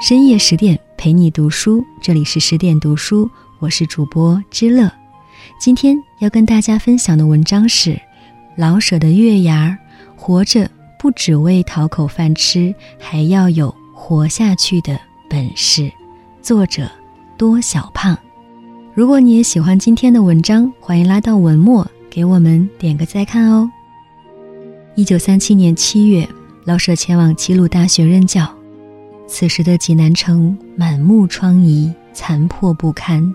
深夜十点陪你读书，这里是十点读书，我是主播知乐。今天要跟大家分享的文章是老舍的《月牙儿》，活着不只为讨口饭吃，还要有活下去的本事。作者多小胖。如果你也喜欢今天的文章，欢迎拉到文末给我们点个再看哦。一九三七年七月，老舍前往齐鲁大学任教。此时的济南城满目疮痍，残破不堪。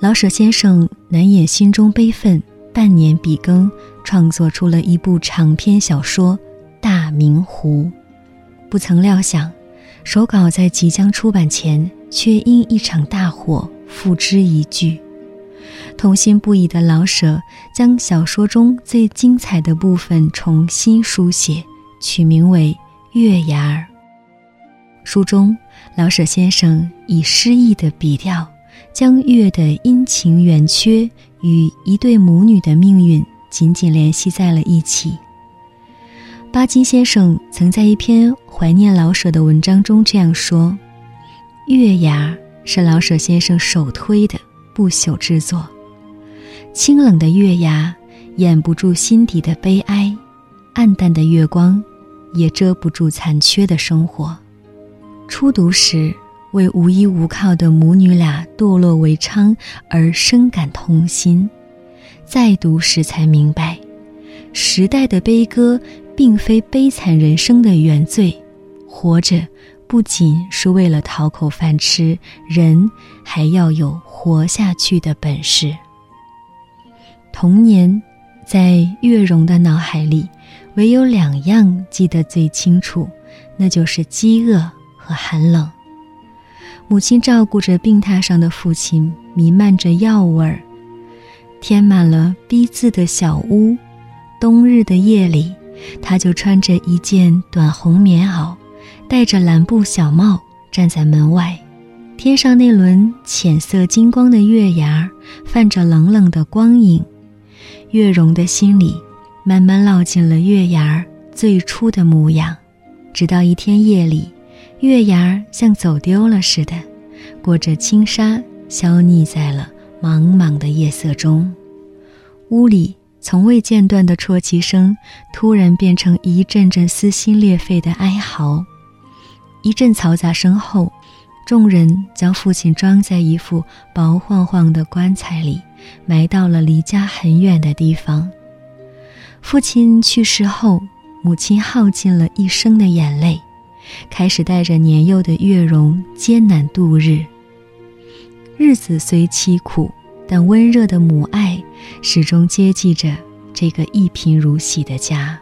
老舍先生难掩心中悲愤，半年笔耕，创作出了一部长篇小说《大明湖》。不曾料想，手稿在即将出版前，却因一场大火付之一炬。痛心不已的老舍将小说中最精彩的部分重新书写，取名为《月牙儿》。书中，老舍先生以诗意的笔调，将月的阴晴圆缺与一对母女的命运紧紧联系在了一起。巴金先生曾在一篇怀念老舍的文章中这样说：“月牙是老舍先生首推的不朽之作。清冷的月牙掩不住心底的悲哀，暗淡的月光也遮不住残缺的生活。”初读时，为无依无靠的母女俩堕落为娼而深感痛心；再读时才明白，时代的悲歌并非悲惨人生的原罪。活着不仅是为了讨口饭吃，人还要有活下去的本事。童年，在月容的脑海里，唯有两样记得最清楚，那就是饥饿。和寒冷，母亲照顾着病榻上的父亲，弥漫着药味儿，填满了逼仄的小屋。冬日的夜里，他就穿着一件短红棉袄，戴着蓝布小帽，站在门外。天上那轮浅色金光的月牙，泛着冷冷的光影。月容的心里，慢慢烙进了月牙最初的模样。直到一天夜里。月牙儿像走丢了似的，裹着轻纱，消匿在了茫茫的夜色中。屋里从未间断的啜泣声，突然变成一阵阵撕心裂肺的哀嚎。一阵嘈杂声后，众人将父亲装在一副薄晃晃的棺材里，埋到了离家很远的地方。父亲去世后，母亲耗尽了一生的眼泪。开始带着年幼的月容艰难度日。日子虽凄苦，但温热的母爱始终接济着这个一贫如洗的家。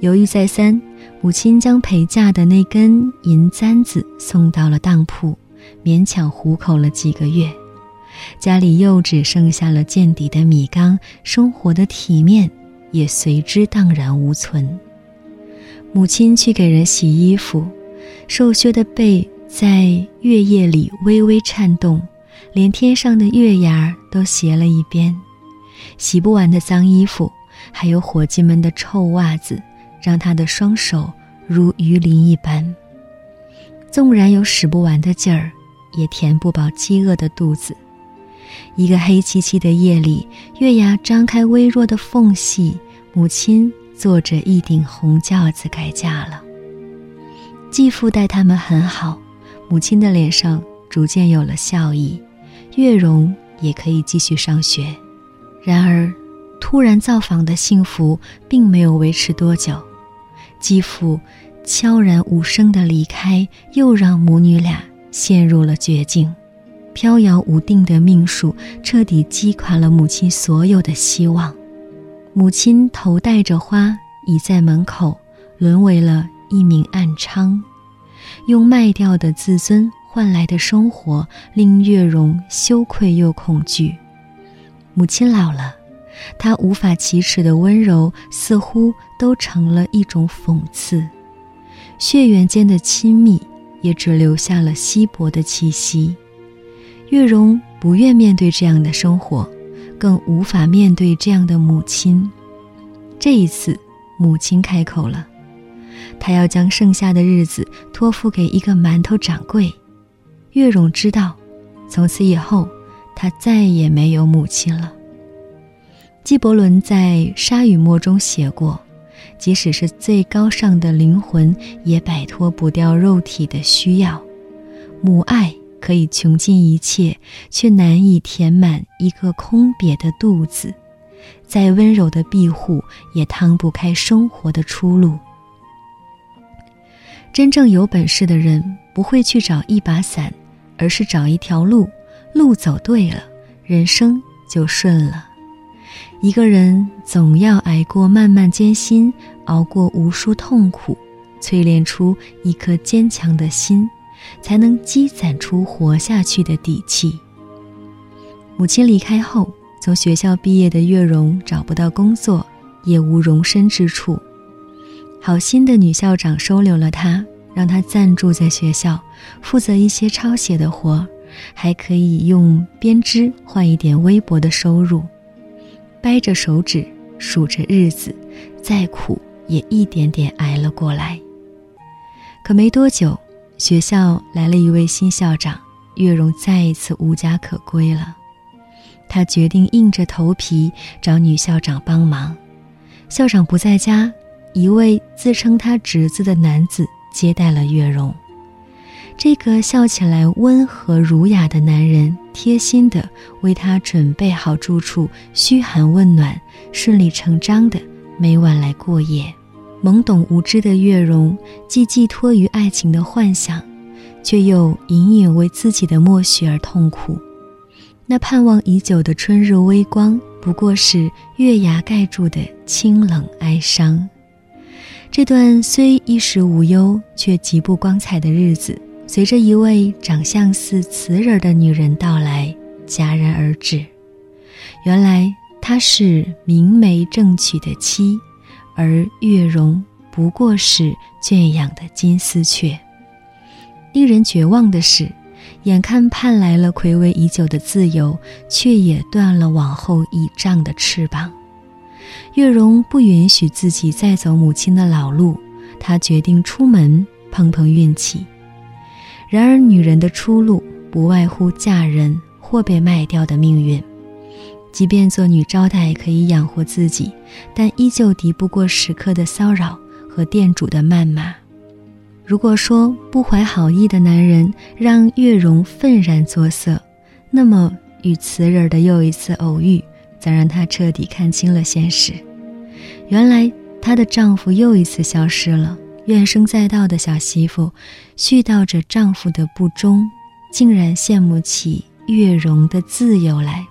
犹豫再三，母亲将陪嫁的那根银簪子送到了当铺，勉强糊口了几个月。家里又只剩下了见底的米缸，生活的体面也随之荡然无存。母亲去给人洗衣服，瘦削的背在月夜里微微颤动，连天上的月牙儿都斜了一边。洗不完的脏衣服，还有伙计们的臭袜子，让他的双手如鱼鳞一般。纵然有使不完的劲儿，也填不饱饥饿的肚子。一个黑漆漆的夜里，月牙张开微弱的缝隙，母亲。坐着一顶红轿子改嫁了。继父待他们很好，母亲的脸上逐渐有了笑意，月容也可以继续上学。然而，突然造访的幸福并没有维持多久，继父悄然无声的离开，又让母女俩陷入了绝境。飘摇无定的命数彻底击垮了母亲所有的希望。母亲头戴着花，倚在门口，沦为了一名暗娼，用卖掉的自尊换来的生活，令月容羞愧又恐惧。母亲老了，她无法启齿的温柔，似乎都成了一种讽刺。血缘间的亲密，也只留下了稀薄的气息。月容不愿面对这样的生活。更无法面对这样的母亲。这一次，母亲开口了：“她要将剩下的日子托付给一个馒头掌柜。月荣知道，从此以后，他再也没有母亲了。纪伯伦在《沙与墨》中写过：“即使是最高尚的灵魂，也摆脱不掉肉体的需要。母爱可以穷尽一切，却难以填满一个空瘪的肚子。再温柔的庇护，也趟不开生活的出路。真正有本事的人，不会去找一把伞，而是找一条路。路走对了，人生就顺了。”一个人总要挨过漫漫艰辛，熬过无数痛苦，淬炼出一颗坚强的心，才能积攒出活下去的底气。母亲离开后，从学校毕业的月荣找不到工作，也无容身之处。好心的女校长收留了她，让她暂住在学校，负责一些抄写的活，还可以用编织换一点微薄的收入。掰着手指数着日子，再苦也一点点挨了过来。可没多久，学校来了一位新校长，月荣再一次无家可归了。他决定硬着头皮找女校长帮忙。校长不在家，一位自称他侄子的男子接待了月荣。这个笑起来温和儒雅的男人，贴心地为他准备好住处，嘘寒问暖，顺理成章地每晚来过夜。懵懂无知的月容，既寄托于爱情的幻想，却又隐隐为自己的默许而痛苦。那盼望已久的春日微光，不过是月牙盖住的清冷哀伤。这段虽衣食无忧，却极不光彩的日子。随着一位长相似瓷人的女人到来，戛然而止。原来她是明媒正娶的妻，而月容不过是圈养的金丝雀。令人绝望的是，眼看盼来了暌违已久的自由，却也断了往后倚仗的翅膀。月容不允许自己再走母亲的老路，她决定出门碰碰运气。然而，女人的出路不外乎嫁人或被卖掉的命运。即便做女招待可以养活自己，但依旧敌不过食客的骚扰和店主的谩骂。如果说不怀好意的男人让月容愤然作色，那么与瓷人的又一次偶遇，则让她彻底看清了现实。原来，她的丈夫又一次消失了。怨声载道的小媳妇，絮叨着丈夫的不忠，竟然羡慕起月容的自由来。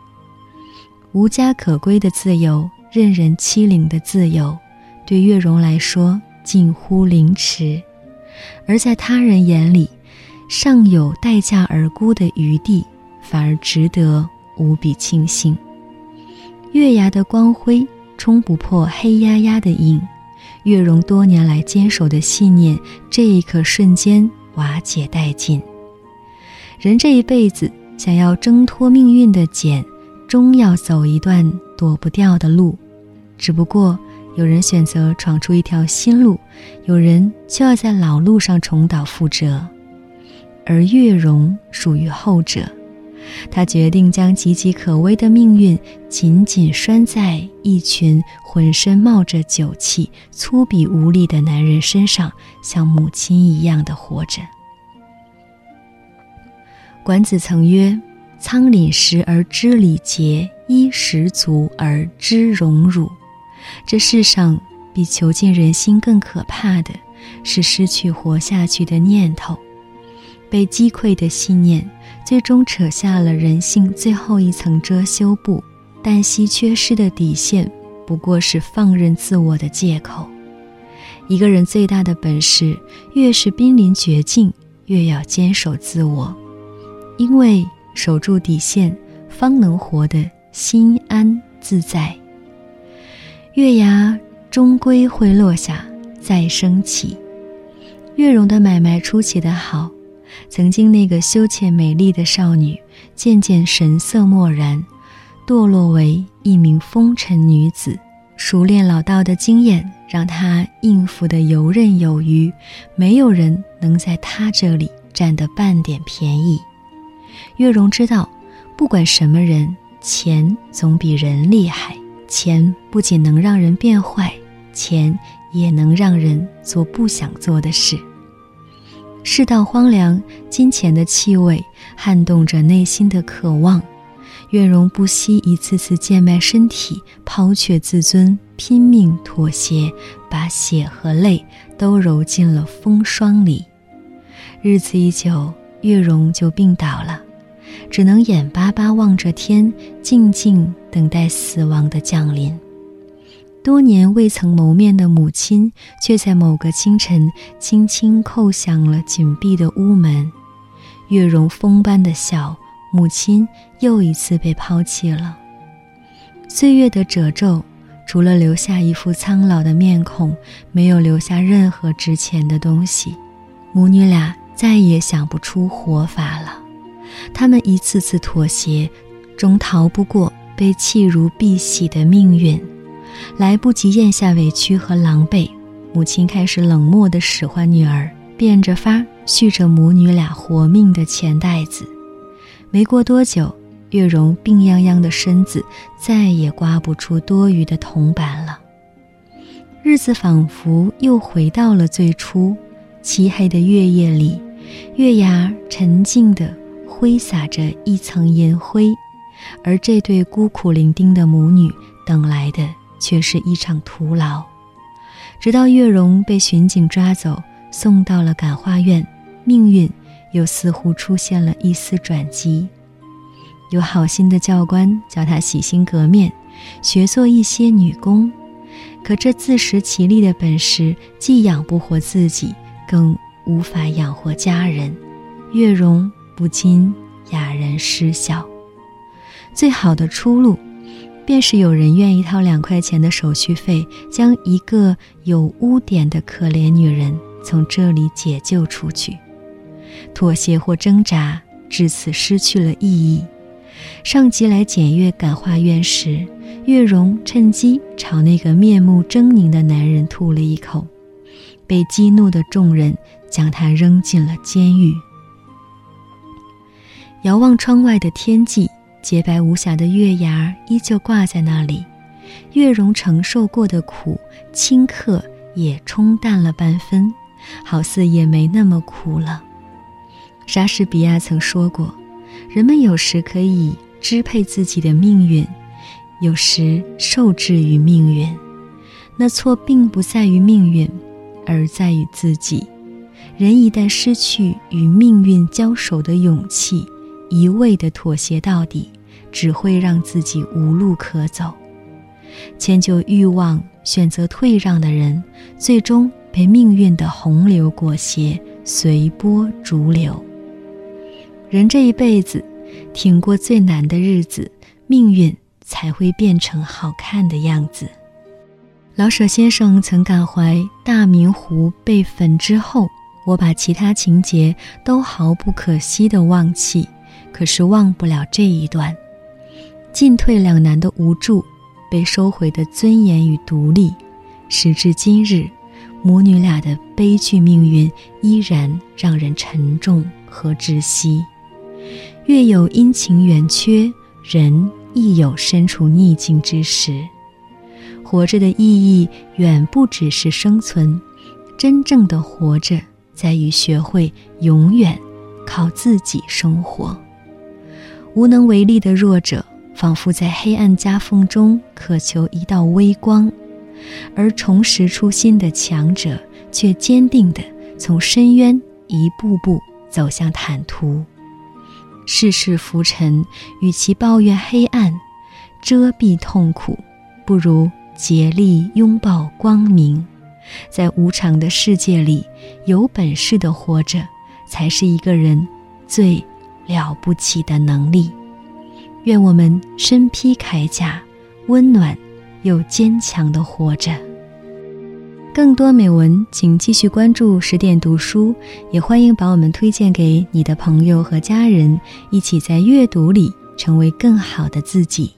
无家可归的自由，任人欺凌的自由，对月容来说近乎凌迟；而在他人眼里，尚有待价而沽的余地，反而值得无比庆幸。月牙的光辉冲不破黑压压的影。月容多年来坚守的信念，这一刻瞬间瓦解殆尽。人这一辈子想要挣脱命运的茧，终要走一段躲不掉的路。只不过有人选择闯出一条新路，有人却要在老路上重蹈覆辙。而月容属于后者。他决定将岌岌可危的命运紧紧拴在一群浑身冒着酒气、粗鄙无力的男人身上，像母亲一样的活着。管子曾曰：“仓廪实而知礼节，衣食足而知荣辱。”这世上比囚禁人心更可怕的是失去活下去的念头，被击溃的信念。最终扯下了人性最后一层遮羞布，但惜缺失的底线不过是放任自我的借口。一个人最大的本事，越是濒临绝境，越要坚守自我，因为守住底线，方能活得心安自在。月牙终归会落下，再升起。月容的买卖出奇的好。曾经那个羞怯美丽的少女，渐渐神色漠然，堕落为一名风尘女子，熟练老道的经验让她应付的游刃有余，没有人能在他这里占得半点便宜。月容知道，不管什么人，钱总比人厉害。钱不仅能让人变坏，钱也能让人做不想做的事。世道荒凉，金钱的气味撼动着内心的渴望。月容不惜一次次贱卖身体，抛却自尊，拼命妥协，把血和泪都揉进了风霜里。日子一久，月容就病倒了，只能眼巴巴望着天，静静等待死亡的降临。多年未曾谋面的母亲，却在某个清晨轻轻叩响了紧闭的屋门。月容风般的笑。母亲又一次被抛弃了。岁月的褶皱，除了留下一副苍老的面孔，没有留下任何值钱的东西。母女俩再也想不出活法了。他们一次次妥协，终逃不过被弃如敝屣的命运。来不及咽下委屈和狼狈，母亲开始冷漠地使唤女儿，变着法续着母女俩活命的钱袋子。没过多久，月容病殃殃的身子再也刮不出多余的铜板了。日子仿佛又回到了最初，漆黑的月夜里，月牙沉静地挥洒着一层银灰，而这对孤苦伶仃的母女等来的却是一场徒劳。直到月容被巡警抓走，送到了感化院，命运。又似乎出现了一丝转机，有好心的教官叫他洗心革面，学做一些女工。可这自食其力的本事，既养不活自己，更无法养活家人。月容不禁哑然失笑。最好的出路，便是有人愿意掏两块钱的手续费，将一个有污点的可怜女人从这里解救出去。妥协或挣扎，至此失去了意义。上级来检阅感化院时，月容趁机朝那个面目狰狞的男人吐了一口，被激怒的众人将他扔进了监狱。遥望窗外的天际，洁白无瑕的月牙依旧挂在那里。月容承受过的苦，顷刻也冲淡了半分，好似也没那么苦了。莎士比亚曾说过：“人们有时可以支配自己的命运，有时受制于命运。那错并不在于命运，而在于自己。人一旦失去与命运交手的勇气，一味的妥协到底，只会让自己无路可走。迁就欲望、选择退让的人，最终被命运的洪流裹挟，随波逐流。”人这一辈子，挺过最难的日子，命运才会变成好看的样子。老舍先生曾感怀大明湖被焚之后，我把其他情节都毫不可惜地忘弃，可是忘不了这一段，进退两难的无助，被收回的尊严与独立。时至今日，母女俩的悲剧命运依然让人沉重和窒息。月有阴晴圆缺，人亦有身处逆境之时。活着的意义远不只是生存，真正的活着在于学会永远靠自己生活。无能为力的弱者，仿佛在黑暗夹缝中渴求一道微光；而重拾初心的强者，却坚定地从深渊一步步走向坦途。世事浮沉，与其抱怨黑暗、遮蔽痛苦，不如竭力拥抱光明。在无常的世界里，有本事的活着，才是一个人最了不起的能力。愿我们身披铠甲，温暖又坚强的活着。更多美文，请继续关注十点读书，也欢迎把我们推荐给你的朋友和家人，一起在阅读里成为更好的自己。